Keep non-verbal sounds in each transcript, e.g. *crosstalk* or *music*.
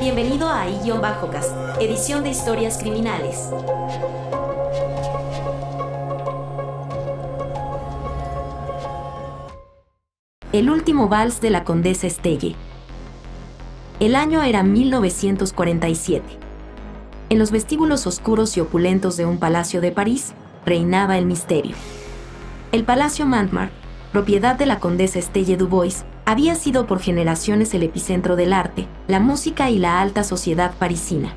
Bienvenido a I-Bajocas, edición de historias criminales. El último vals de la condesa Estelle. El año era 1947. En los vestíbulos oscuros y opulentos de un palacio de París reinaba el misterio. El Palacio Montmartre, propiedad de la condesa Estelle Dubois, había sido por generaciones el epicentro del arte, la música y la alta sociedad parisina.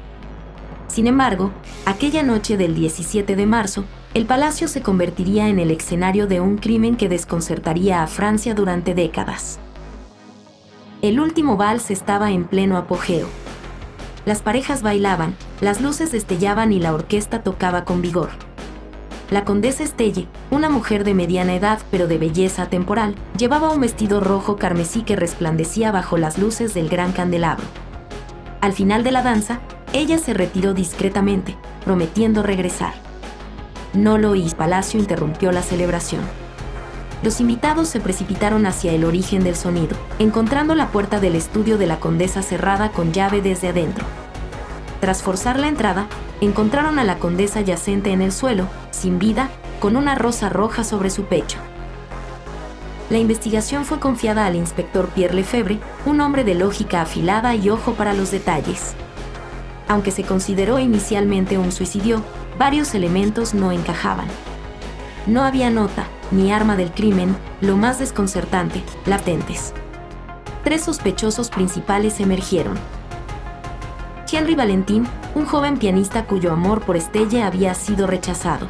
Sin embargo, aquella noche del 17 de marzo, el palacio se convertiría en el escenario de un crimen que desconcertaría a Francia durante décadas. El último vals estaba en pleno apogeo. Las parejas bailaban, las luces destellaban y la orquesta tocaba con vigor. La condesa Estelle, una mujer de mediana edad pero de belleza temporal, llevaba un vestido rojo carmesí que resplandecía bajo las luces del gran candelabro. Al final de la danza, ella se retiró discretamente, prometiendo regresar. No Lois Palacio interrumpió la celebración. Los invitados se precipitaron hacia el origen del sonido, encontrando la puerta del estudio de la condesa cerrada con llave desde adentro. Tras forzar la entrada, encontraron a la condesa yacente en el suelo, sin vida, con una rosa roja sobre su pecho. La investigación fue confiada al inspector Pierre Lefebvre, un hombre de lógica afilada y ojo para los detalles. Aunque se consideró inicialmente un suicidio, varios elementos no encajaban. No había nota, ni arma del crimen, lo más desconcertante, latentes. Tres sospechosos principales emergieron. Henry Valentín, un joven pianista cuyo amor por Estelle había sido rechazado.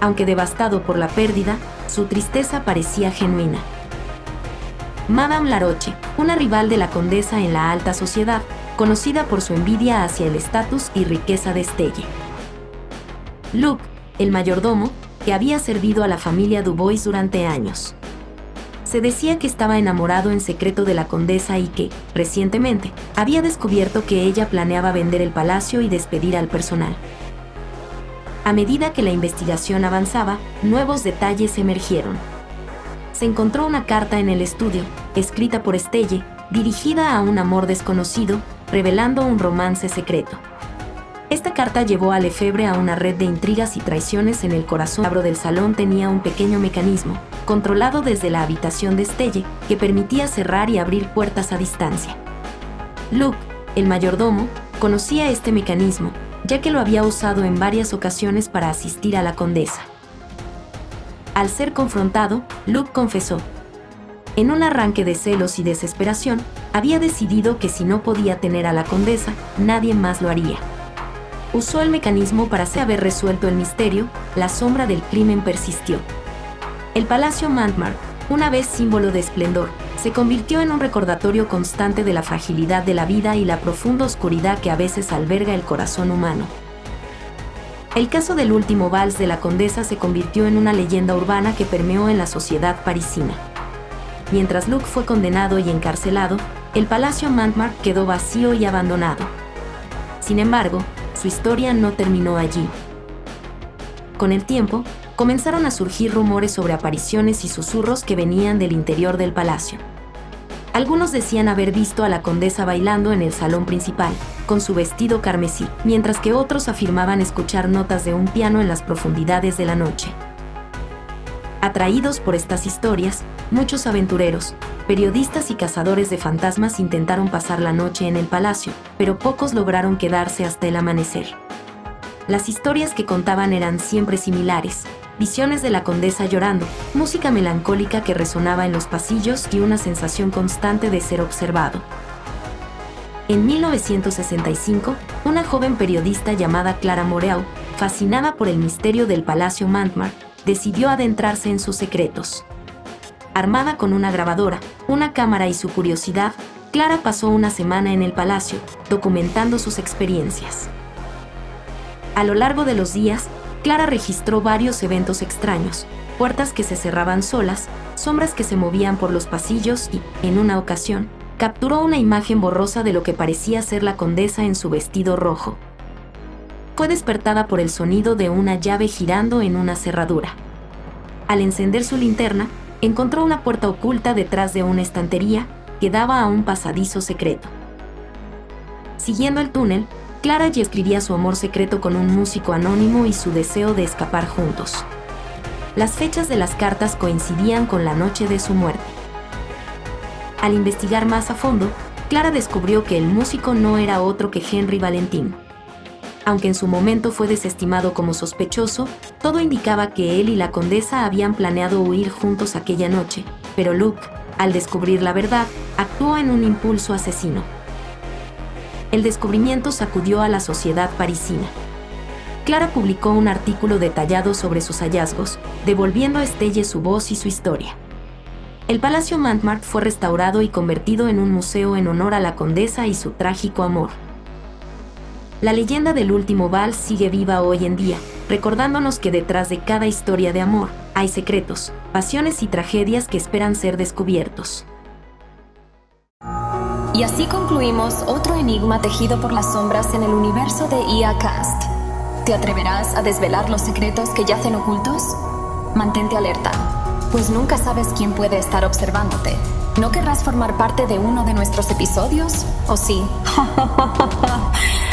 Aunque devastado por la pérdida, su tristeza parecía genuina. Madame Laroche, una rival de la condesa en la alta sociedad, conocida por su envidia hacia el estatus y riqueza de Estelle. Luke, el mayordomo, que había servido a la familia Dubois durante años. Se decía que estaba enamorado en secreto de la condesa y que, recientemente, había descubierto que ella planeaba vender el palacio y despedir al personal. A medida que la investigación avanzaba, nuevos detalles emergieron. Se encontró una carta en el estudio, escrita por Estelle, dirigida a un amor desconocido, revelando un romance secreto. Esta carta llevó a Lefebvre a una red de intrigas y traiciones en el corazón abro del salón tenía un pequeño mecanismo, controlado desde la habitación de Estelle, que permitía cerrar y abrir puertas a distancia. Luke, el mayordomo, conocía este mecanismo, ya que lo había usado en varias ocasiones para asistir a la condesa. Al ser confrontado, Luke confesó. En un arranque de celos y desesperación, había decidido que si no podía tener a la condesa, nadie más lo haría usó el mecanismo para haber resuelto el misterio, la sombra del crimen persistió. El Palacio Montmartre, una vez símbolo de esplendor, se convirtió en un recordatorio constante de la fragilidad de la vida y la profunda oscuridad que a veces alberga el corazón humano. El caso del último vals de la condesa se convirtió en una leyenda urbana que permeó en la sociedad parisina. Mientras Luc fue condenado y encarcelado, el Palacio Montmartre quedó vacío y abandonado. Sin embargo, su historia no terminó allí. Con el tiempo, comenzaron a surgir rumores sobre apariciones y susurros que venían del interior del palacio. Algunos decían haber visto a la condesa bailando en el salón principal, con su vestido carmesí, mientras que otros afirmaban escuchar notas de un piano en las profundidades de la noche. Atraídos por estas historias, muchos aventureros, periodistas y cazadores de fantasmas intentaron pasar la noche en el palacio, pero pocos lograron quedarse hasta el amanecer. Las historias que contaban eran siempre similares, visiones de la condesa llorando, música melancólica que resonaba en los pasillos y una sensación constante de ser observado. En 1965, una joven periodista llamada Clara Moreau, fascinada por el misterio del Palacio Montmartre, decidió adentrarse en sus secretos. Armada con una grabadora, una cámara y su curiosidad, Clara pasó una semana en el palacio, documentando sus experiencias. A lo largo de los días, Clara registró varios eventos extraños, puertas que se cerraban solas, sombras que se movían por los pasillos y, en una ocasión, capturó una imagen borrosa de lo que parecía ser la condesa en su vestido rojo. Fue despertada por el sonido de una llave girando en una cerradura. Al encender su linterna, encontró una puerta oculta detrás de una estantería que daba a un pasadizo secreto. Siguiendo el túnel, Clara y escribía su amor secreto con un músico anónimo y su deseo de escapar juntos. Las fechas de las cartas coincidían con la noche de su muerte. Al investigar más a fondo, Clara descubrió que el músico no era otro que Henry Valentín. Aunque en su momento fue desestimado como sospechoso, todo indicaba que él y la condesa habían planeado huir juntos aquella noche, pero Luke, al descubrir la verdad, actuó en un impulso asesino. El descubrimiento sacudió a la sociedad parisina. Clara publicó un artículo detallado sobre sus hallazgos, devolviendo a Estelle su voz y su historia. El Palacio Montmartre fue restaurado y convertido en un museo en honor a la condesa y su trágico amor. La leyenda del último vals sigue viva hoy en día, recordándonos que detrás de cada historia de amor hay secretos, pasiones y tragedias que esperan ser descubiertos. Y así concluimos otro enigma tejido por las sombras en el universo de IA Cast. ¿Te atreverás a desvelar los secretos que yacen ocultos? Mantente alerta, pues nunca sabes quién puede estar observándote. ¿No querrás formar parte de uno de nuestros episodios? ¿O sí? *laughs*